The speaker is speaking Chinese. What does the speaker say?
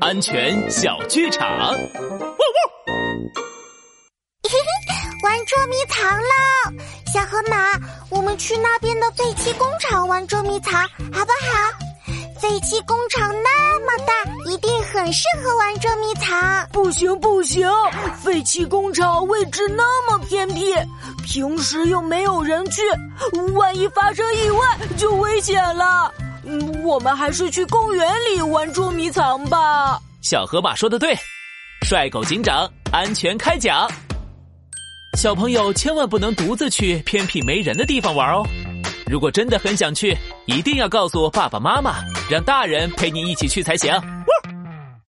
安全小剧场。嘿 嘿玩捉迷藏喽！小河马，我们去那边的废弃工厂玩捉迷藏，好不好？废弃工厂那么大，一定很适合玩捉迷藏。不行不行，废弃工厂位置那么偏僻，平时又没有人去，万一发生意外就危险了。我们还是去公园里玩捉迷藏吧。小河马说的对，帅狗警长安全开讲。小朋友千万不能独自去偏僻没人的地方玩哦。如果真的很想去，一定要告诉爸爸妈妈，让大人陪你一起去才行。